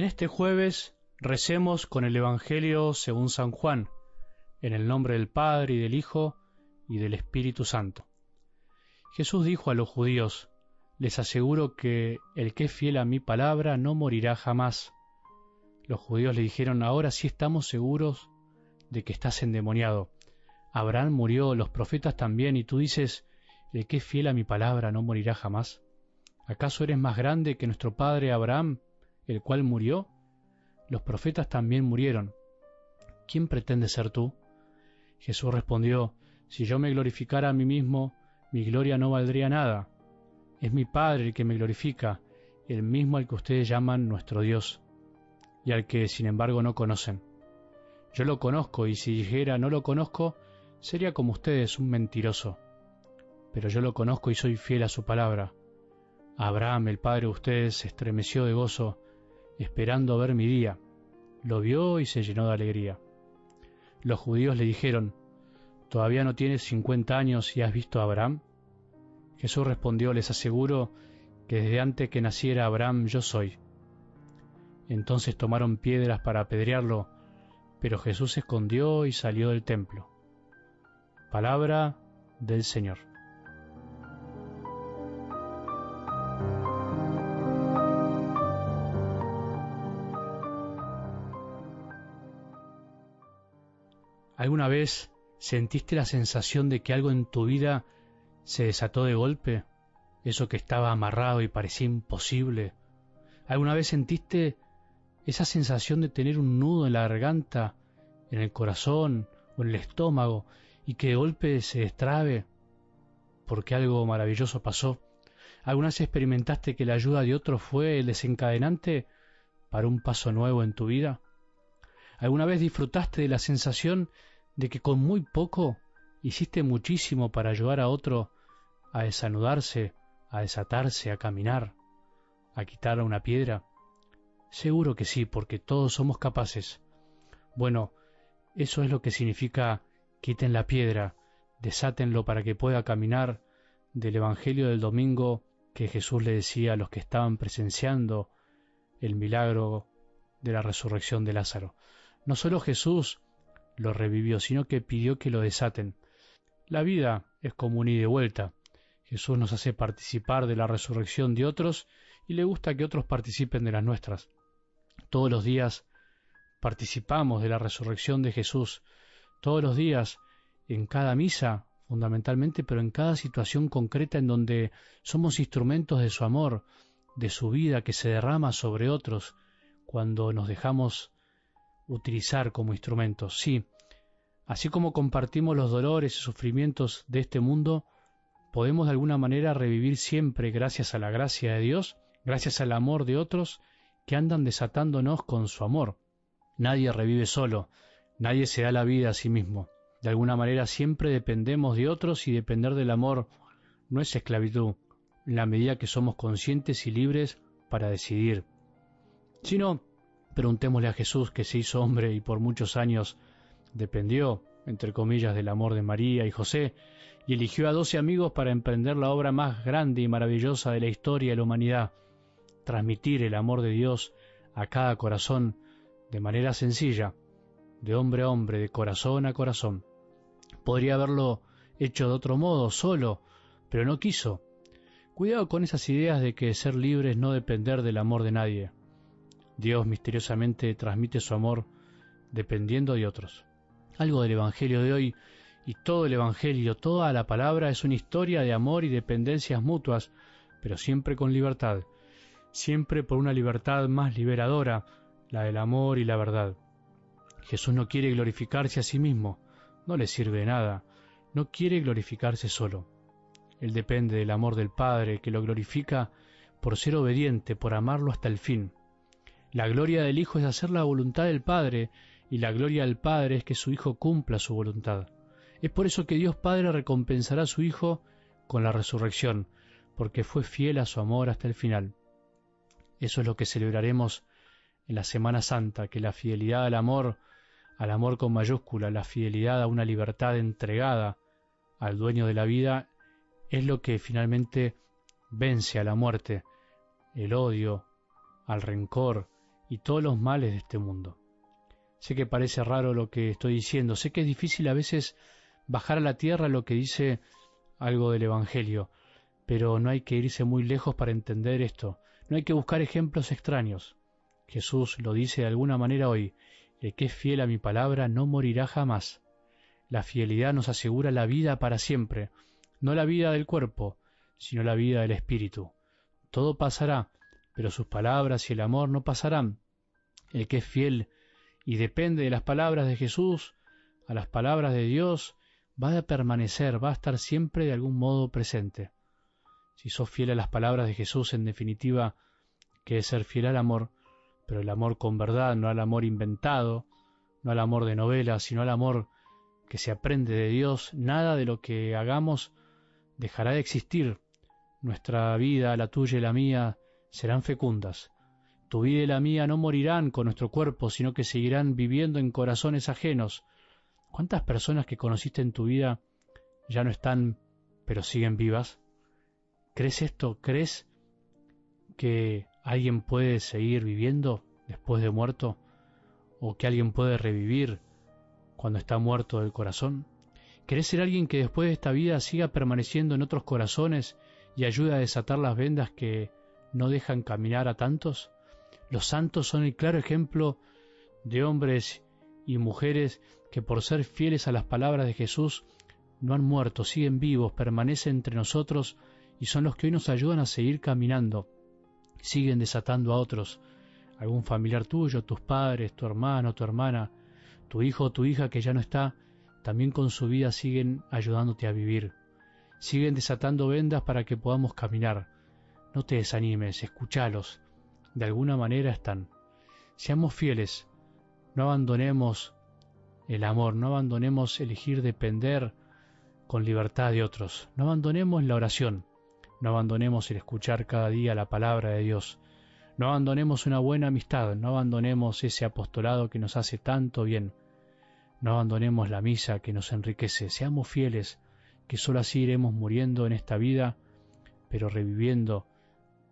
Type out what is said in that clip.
En este jueves recemos con el Evangelio según San Juan, en el nombre del Padre y del Hijo y del Espíritu Santo. Jesús dijo a los judíos, les aseguro que el que es fiel a mi palabra no morirá jamás. Los judíos le dijeron, ahora sí estamos seguros de que estás endemoniado. Abraham murió, los profetas también, y tú dices, el que es fiel a mi palabra no morirá jamás. ¿Acaso eres más grande que nuestro padre Abraham, el cual murió? Los profetas también murieron. ¿Quién pretende ser tú? Jesús respondió, Si yo me glorificara a mí mismo, mi gloria no valdría nada. Es mi Padre el que me glorifica, el mismo al que ustedes llaman nuestro Dios, y al que sin embargo no conocen. Yo lo conozco, y si dijera no lo conozco, sería como ustedes un mentiroso. Pero yo lo conozco y soy fiel a su palabra. Abraham, el padre de ustedes, se estremeció de gozo, esperando ver mi día. Lo vio y se llenó de alegría. Los judíos le dijeron, ¿Todavía no tienes cincuenta años y has visto a Abraham? Jesús respondió, les aseguro que desde antes que naciera Abraham yo soy. Entonces tomaron piedras para apedrearlo, pero Jesús se escondió y salió del templo. Palabra del Señor. ¿Alguna vez sentiste la sensación de que algo en tu vida se desató de golpe? Eso que estaba amarrado y parecía imposible. ¿Alguna vez sentiste esa sensación de tener un nudo en la garganta, en el corazón o en el estómago y que de golpe se destrabe porque algo maravilloso pasó? ¿Alguna vez experimentaste que la ayuda de otro fue el desencadenante para un paso nuevo en tu vida? ¿Alguna vez disfrutaste de la sensación de que con muy poco hiciste muchísimo para ayudar a otro a desanudarse, a desatarse, a caminar, a quitar una piedra? Seguro que sí, porque todos somos capaces. Bueno, eso es lo que significa quiten la piedra, desátenlo para que pueda caminar del Evangelio del domingo que Jesús le decía a los que estaban presenciando el milagro de la resurrección de Lázaro. No solo Jesús lo revivió, sino que pidió que lo desaten. La vida es como un ida y vuelta. Jesús nos hace participar de la resurrección de otros y le gusta que otros participen de las nuestras. Todos los días participamos de la resurrección de Jesús. Todos los días, en cada misa, fundamentalmente, pero en cada situación concreta en donde somos instrumentos de su amor, de su vida que se derrama sobre otros, cuando nos dejamos utilizar como instrumentos. Sí, así como compartimos los dolores y sufrimientos de este mundo, podemos de alguna manera revivir siempre gracias a la gracia de Dios, gracias al amor de otros que andan desatándonos con su amor. Nadie revive solo, nadie se da la vida a sí mismo. De alguna manera siempre dependemos de otros y depender del amor no es esclavitud, en la medida que somos conscientes y libres para decidir. Sino Preguntémosle a Jesús que se hizo hombre y por muchos años dependió, entre comillas, del amor de María y José, y eligió a doce amigos para emprender la obra más grande y maravillosa de la historia de la humanidad, transmitir el amor de Dios a cada corazón de manera sencilla, de hombre a hombre, de corazón a corazón. Podría haberlo hecho de otro modo, solo, pero no quiso. Cuidado con esas ideas de que ser libre es no depender del amor de nadie. Dios misteriosamente transmite su amor dependiendo de otros. Algo del Evangelio de hoy y todo el Evangelio, toda la palabra es una historia de amor y dependencias mutuas, pero siempre con libertad, siempre por una libertad más liberadora, la del amor y la verdad. Jesús no quiere glorificarse a sí mismo, no le sirve de nada, no quiere glorificarse solo. Él depende del amor del Padre, que lo glorifica por ser obediente, por amarlo hasta el fin. La gloria del Hijo es hacer la voluntad del Padre, y la gloria del Padre es que su Hijo cumpla su voluntad. Es por eso que Dios Padre recompensará a su Hijo con la resurrección, porque fue fiel a su amor hasta el final. Eso es lo que celebraremos en la Semana Santa, que la fidelidad al amor, al amor con mayúscula, la fidelidad a una libertad entregada al dueño de la vida, es lo que finalmente vence a la muerte, el odio, al rencor, y todos los males de este mundo. Sé que parece raro lo que estoy diciendo, sé que es difícil a veces bajar a la tierra lo que dice algo del Evangelio, pero no hay que irse muy lejos para entender esto, no hay que buscar ejemplos extraños. Jesús lo dice de alguna manera hoy, el que es fiel a mi palabra no morirá jamás. La fidelidad nos asegura la vida para siempre, no la vida del cuerpo, sino la vida del espíritu. Todo pasará, pero sus palabras y el amor no pasarán. El que es fiel y depende de las palabras de Jesús, a las palabras de Dios, va a permanecer, va a estar siempre de algún modo presente. Si sos fiel a las palabras de Jesús, en definitiva, que es ser fiel al amor, pero el amor con verdad, no al amor inventado, no al amor de novela, sino al amor que se aprende de Dios, nada de lo que hagamos dejará de existir. Nuestra vida, la tuya y la mía, serán fecundas. Tu vida y la mía no morirán con nuestro cuerpo, sino que seguirán viviendo en corazones ajenos. ¿Cuántas personas que conociste en tu vida ya no están, pero siguen vivas? ¿Crees esto? ¿Crees que alguien puede seguir viviendo después de muerto? ¿O que alguien puede revivir cuando está muerto del corazón? ¿Querés ser alguien que después de esta vida siga permaneciendo en otros corazones y ayude a desatar las vendas que no dejan caminar a tantos? Los santos son el claro ejemplo de hombres y mujeres que por ser fieles a las palabras de Jesús no han muerto, siguen vivos, permanecen entre nosotros y son los que hoy nos ayudan a seguir caminando, siguen desatando a otros, algún familiar tuyo, tus padres, tu hermano, tu hermana, tu hijo o tu hija que ya no está, también con su vida siguen ayudándote a vivir. Siguen desatando vendas para que podamos caminar. No te desanimes, escúchalos. De alguna manera están. Seamos fieles. No abandonemos el amor, no abandonemos elegir depender con libertad de otros. No abandonemos la oración. No abandonemos el escuchar cada día la palabra de Dios. No abandonemos una buena amistad, no abandonemos ese apostolado que nos hace tanto bien. No abandonemos la misa que nos enriquece, seamos fieles, que sólo así iremos muriendo en esta vida, pero reviviendo